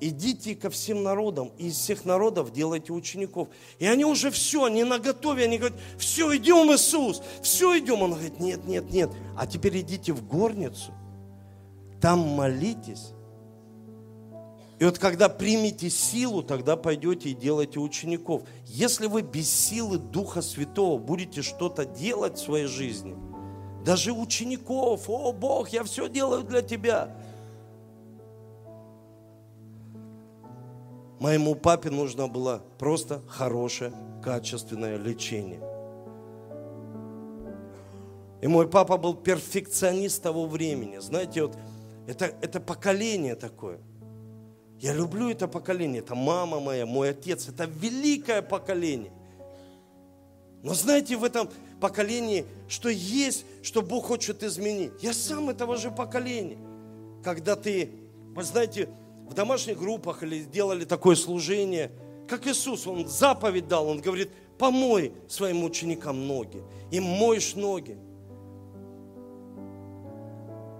идите ко всем народам, и из всех народов делайте учеников. И они уже все, они на готове, они говорят, все, идем, Иисус, все, идем. Он говорит, нет, нет, нет, а теперь идите в горницу, там молитесь, и вот когда примете силу, тогда пойдете и делайте учеников. Если вы без силы Духа Святого будете что-то делать в своей жизни, даже учеников, о Бог, я все делаю для Тебя. Моему папе нужно было просто хорошее, качественное лечение. И мой папа был перфекционист того времени. Знаете, вот это, это поколение такое – я люблю это поколение. Это мама моя, мой отец. Это великое поколение. Но знаете, в этом поколении, что есть, что Бог хочет изменить. Я сам этого же поколения. Когда ты, вы знаете, в домашних группах или делали такое служение, как Иисус, Он заповедь дал, Он говорит, помой своим ученикам ноги. И моешь ноги.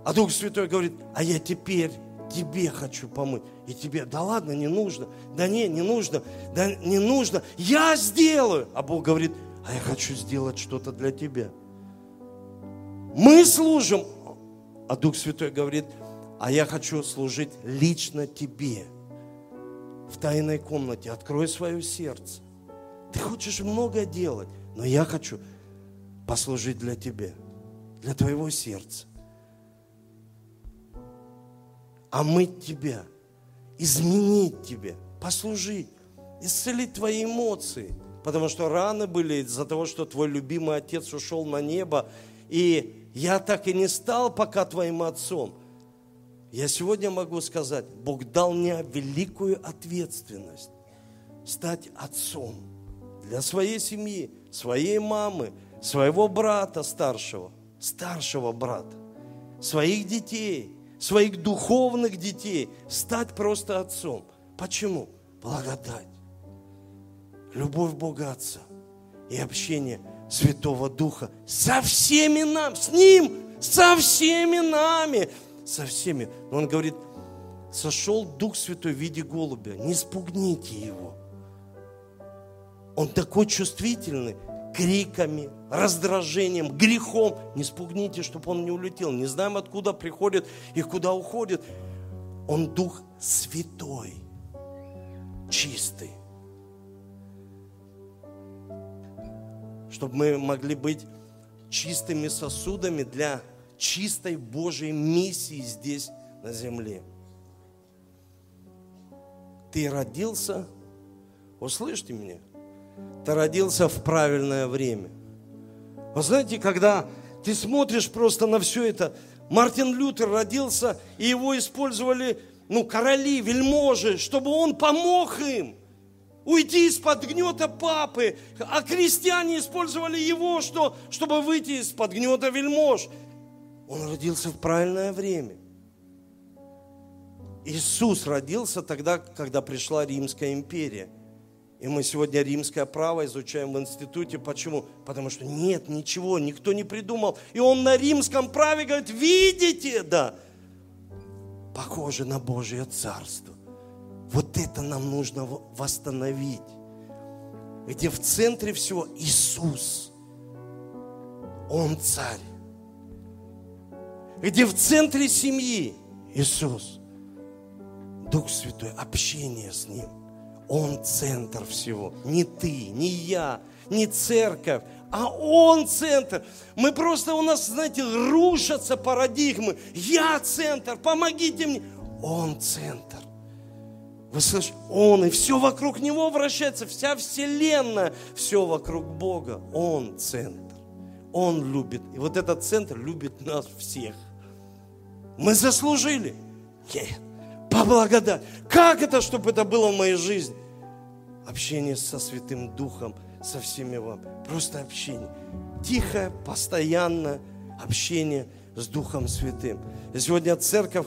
А Дух Святой говорит, а я теперь тебе хочу помыть. И тебе, да ладно, не нужно. Да не, не нужно. Да не нужно. Я сделаю. А Бог говорит, а я хочу сделать что-то для тебя. Мы служим. А Дух Святой говорит, а я хочу служить лично тебе. В тайной комнате. Открой свое сердце. Ты хочешь много делать, но я хочу послужить для тебя, для твоего сердца омыть тебя, изменить тебя, послужить, исцелить твои эмоции. Потому что раны были из-за того, что твой любимый отец ушел на небо, и я так и не стал пока твоим отцом. Я сегодня могу сказать, Бог дал мне великую ответственность стать отцом для своей семьи, своей мамы, своего брата старшего, старшего брата, своих детей – своих духовных детей стать просто отцом. Почему? Благодать, любовь Бога Отца и общение Святого Духа со всеми нами, с Ним, со всеми нами, со всеми. Он говорит, сошел Дух Святой в виде голубя, не спугните его. Он такой чувствительный, криками, раздражением, грехом. Не спугните, чтобы он не улетел. Не знаем, откуда приходит и куда уходит. Он Дух Святой, чистый. Чтобы мы могли быть чистыми сосудами для чистой Божьей миссии здесь на земле. Ты родился, услышьте меня – ты родился в правильное время. Вы знаете, когда ты смотришь просто на все это, Мартин Лютер родился, и его использовали, ну, короли, вельможи, чтобы он помог им уйти из-под гнета папы, а крестьяне использовали его, что, чтобы выйти из-под гнета вельмож. Он родился в правильное время. Иисус родился тогда, когда пришла Римская империя – и мы сегодня римское право изучаем в институте. Почему? Потому что нет ничего, никто не придумал. И он на римском праве говорит, видите, да, похоже на Божье Царство. Вот это нам нужно восстановить. Где в центре всего Иисус. Он царь. Где в центре семьи Иисус. Дух Святой, общение с Ним. Он центр всего. Не ты, не я, не церковь, а Он центр. Мы просто, у нас, знаете, рушатся парадигмы. Я центр, помогите мне. Он центр. Вы слышите? Он, и все вокруг Него вращается, вся вселенная, все вокруг Бога. Он центр. Он любит. И вот этот центр любит нас всех. Мы заслужили? Нет. По благодати. Как это, чтобы это было в моей жизни? Общение со Святым Духом, со всеми вам. Просто общение. Тихое, постоянное общение с Духом Святым. И сегодня церковь,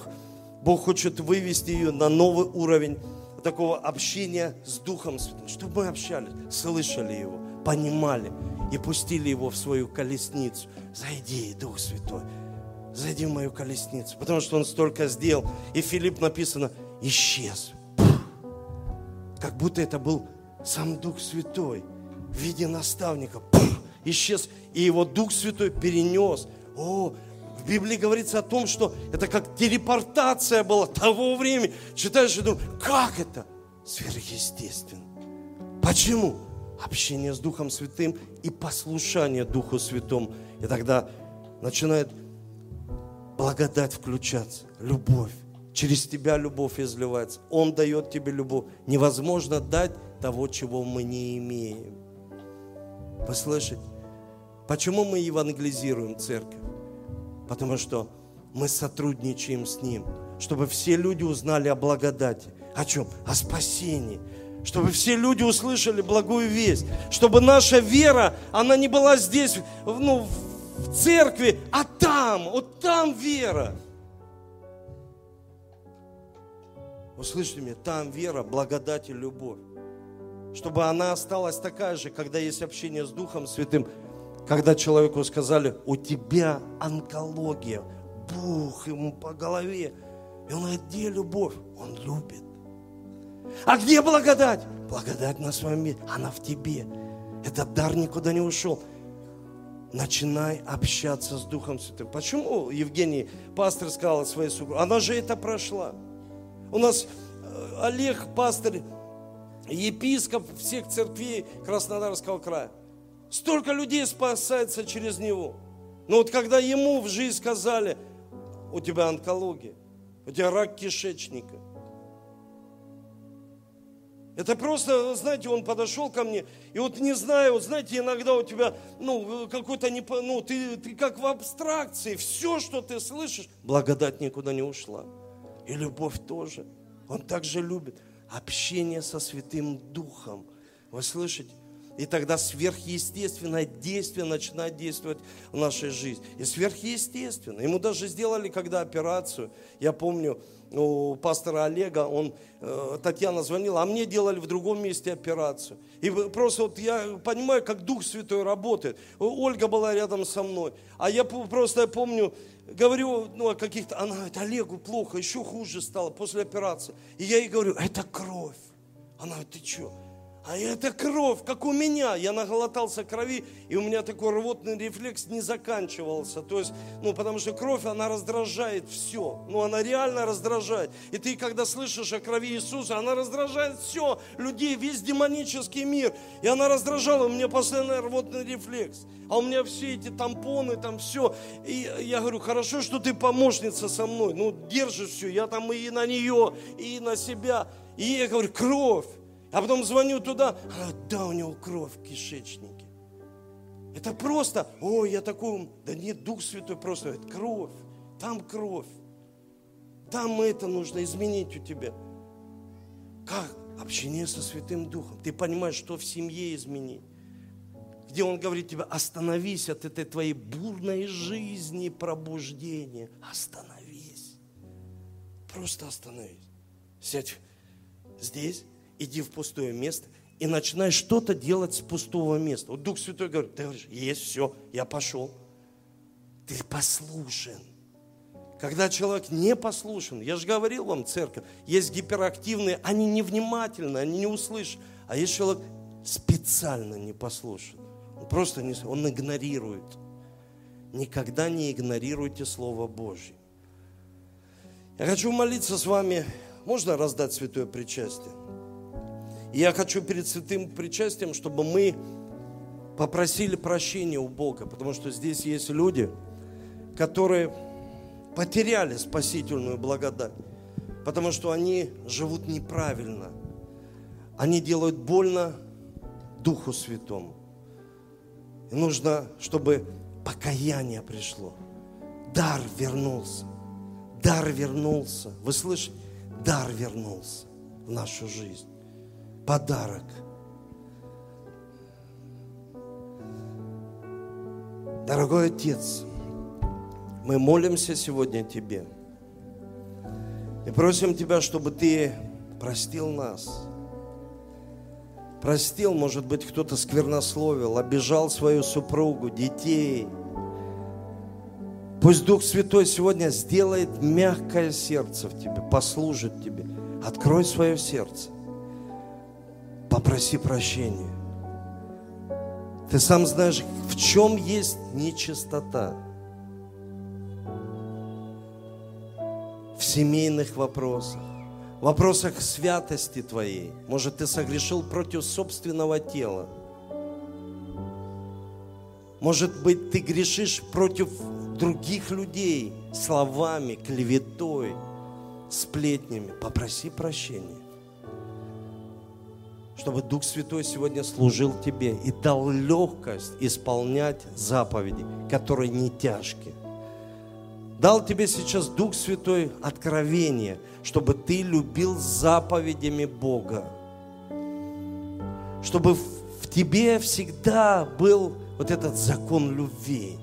Бог хочет вывести ее на новый уровень такого общения с Духом Святым, чтобы мы общались, слышали Его, понимали и пустили Его в свою колесницу. Зайди, Дух Святой, зайди в мою колесницу, потому что Он столько сделал. И Филипп написано, исчез. Как будто это был сам Дух Святой в виде наставника пух, исчез, и его Дух Святой перенес. О, в Библии говорится о том, что это как телепортация была того времени. Читаешь и думаешь, как это? Сверхъестественно. Почему? Общение с Духом Святым и послушание Духу Святому. И тогда начинает благодать включаться, любовь. Через тебя любовь изливается. Он дает тебе любовь. Невозможно дать того, чего мы не имеем. Вы слышите? Почему мы евангелизируем церковь? Потому что мы сотрудничаем с Ним, чтобы все люди узнали о благодати. О чем? О спасении. Чтобы все люди услышали благую весть. Чтобы наша вера, она не была здесь, ну, в церкви, а там, вот там вера. Услышьте меня, там вера, благодать и любовь. Чтобы она осталась такая же, когда есть общение с Духом Святым, когда человеку сказали, у тебя онкология, бух ему по голове. И он говорит, где любовь? Он любит. А где благодать? Благодать на своем месте, она в тебе. Этот дар никуда не ушел. Начинай общаться с Духом Святым. Почему Евгений, пастор, сказал своей супруге? Она же это прошла. У нас э, Олег, пастор, епископ всех церквей Краснодарского края. Столько людей спасается через него. Но вот когда ему в жизнь сказали, у тебя онкология, у тебя рак кишечника. Это просто, знаете, он подошел ко мне, и вот не знаю, вот знаете, иногда у тебя, ну, какой-то, не, ну, ты, ты как в абстракции, все, что ты слышишь, благодать никуда не ушла. И любовь тоже. Он также любит общение со Святым Духом. Вы слышите? И тогда сверхъестественное действие начинает действовать в нашей жизни. И сверхъестественно. Ему даже сделали, когда операцию, я помню, у пастора Олега, он, э, Татьяна звонила, а мне делали в другом месте операцию. И просто вот я понимаю, как Дух Святой работает. Ольга была рядом со мной. А я просто я помню, говорю ну, о каких-то, она говорит, Олегу плохо, еще хуже стало после операции. И я ей говорю, это кровь. Она говорит, ты что? А это кровь, как у меня. Я наглотался крови, и у меня такой рвотный рефлекс не заканчивался. То есть, ну, потому что кровь, она раздражает все. Ну, она реально раздражает. И ты, когда слышишь о крови Иисуса, она раздражает все. Людей, весь демонический мир. И она раздражала, у меня постоянно рвотный рефлекс. А у меня все эти тампоны, там все. И я говорю, хорошо, что ты помощница со мной. Ну, держишь все. Я там и на нее, и на себя. И я говорю, кровь. А потом звоню туда, а, да, у него кровь в кишечнике. Это просто, ой, я такой, да нет, Дух Святой просто, это кровь, там кровь. Там это нужно изменить у тебя. Как? Общение со Святым Духом. Ты понимаешь, что в семье изменить. Где Он говорит тебе, остановись от этой твоей бурной жизни пробуждения. Остановись. Просто остановись. Сядь здесь, иди в пустое место и начинай что-то делать с пустого места. Вот Дух Святой говорит, ты говоришь, есть, все, я пошел. Ты послушен. Когда человек не послушен, я же говорил вам, церковь, есть гиперактивные, они невнимательны, они не услышат. А есть человек специально не послушен. Он просто не, он игнорирует. Никогда не игнорируйте Слово Божье. Я хочу молиться с вами. Можно раздать святое причастие? И я хочу перед святым причастием, чтобы мы попросили прощения у Бога, потому что здесь есть люди, которые потеряли спасительную благодать, потому что они живут неправильно. Они делают больно Духу Святому. И нужно, чтобы покаяние пришло. Дар вернулся. Дар вернулся. Вы слышите? Дар вернулся в нашу жизнь подарок. Дорогой Отец, мы молимся сегодня Тебе и просим Тебя, чтобы Ты простил нас. Простил, может быть, кто-то сквернословил, обижал свою супругу, детей. Пусть Дух Святой сегодня сделает мягкое сердце в тебе, послужит тебе. Открой свое сердце попроси прощения. Ты сам знаешь, в чем есть нечистота. В семейных вопросах, в вопросах святости твоей. Может, ты согрешил против собственного тела. Может быть, ты грешишь против других людей словами, клеветой, сплетнями. Попроси прощения чтобы Дух Святой сегодня служил тебе и дал легкость исполнять заповеди, которые не тяжкие. Дал тебе сейчас Дух Святой откровение, чтобы ты любил заповедями Бога. Чтобы в тебе всегда был вот этот закон любви.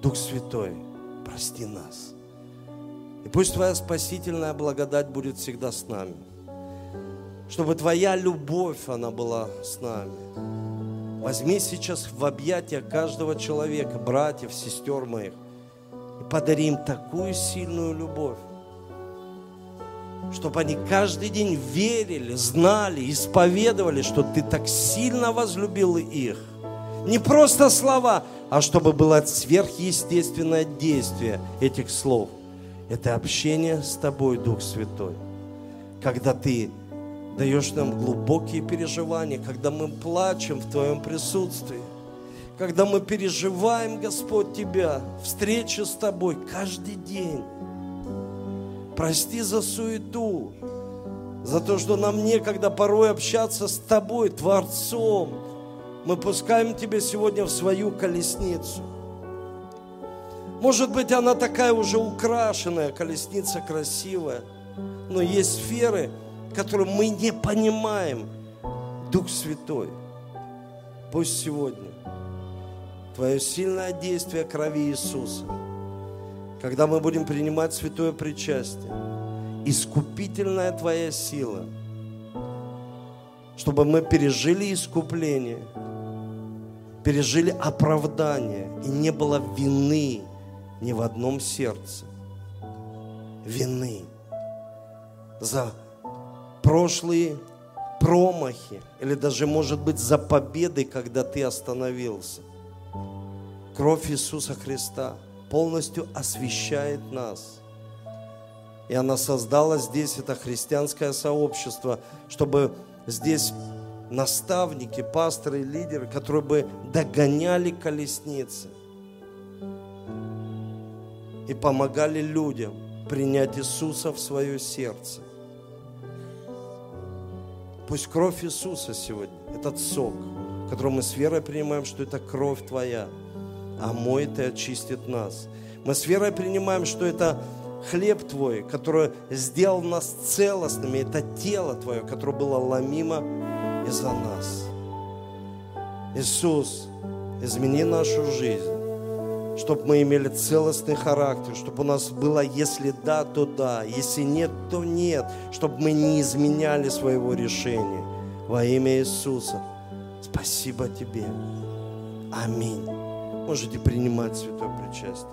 Дух Святой, прости нас. И пусть Твоя спасительная благодать будет всегда с нами чтобы Твоя любовь, она была с нами. Возьми сейчас в объятия каждого человека, братьев, сестер моих, и подари им такую сильную любовь, чтобы они каждый день верили, знали, исповедовали, что Ты так сильно возлюбил их. Не просто слова, а чтобы было сверхъестественное действие этих слов. Это общение с Тобой, Дух Святой. Когда Ты даешь нам глубокие переживания, когда мы плачем в Твоем присутствии, когда мы переживаем, Господь, Тебя, встречи с Тобой каждый день. Прости за суету, за то, что нам некогда порой общаться с Тобой, Творцом. Мы пускаем Тебя сегодня в свою колесницу. Может быть, она такая уже украшенная, колесница красивая, но есть сферы, которые мы не понимаем. Дух Святой, пусть сегодня Твое сильное действие крови Иисуса – когда мы будем принимать святое причастие, искупительная Твоя сила, чтобы мы пережили искупление, пережили оправдание, и не было вины ни в одном сердце. Вины за прошлые промахи, или даже, может быть, за победы, когда ты остановился. Кровь Иисуса Христа – полностью освещает нас. И она создала здесь это христианское сообщество, чтобы здесь наставники, пасторы, лидеры, которые бы догоняли колесницы и помогали людям принять Иисуса в свое сердце. Пусть кровь Иисуса сегодня, этот сок, который мы с верой принимаем, что это кровь Твоя – омоет и очистит нас. Мы с верой принимаем, что это хлеб Твой, который сделал нас целостными, это тело Твое, которое было ломимо из-за нас. Иисус, измени нашу жизнь, чтобы мы имели целостный характер, чтобы у нас было, если да, то да, если нет, то нет, чтобы мы не изменяли своего решения. Во имя Иисуса. Спасибо Тебе. Аминь можете принимать святое причастие.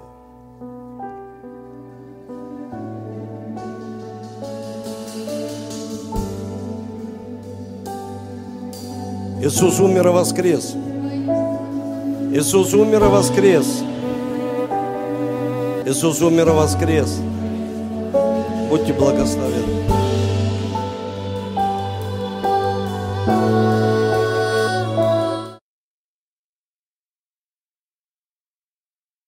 Иисус умер и воскрес. Иисус умер и воскрес. Иисус умер и воскрес. Будьте благословенны.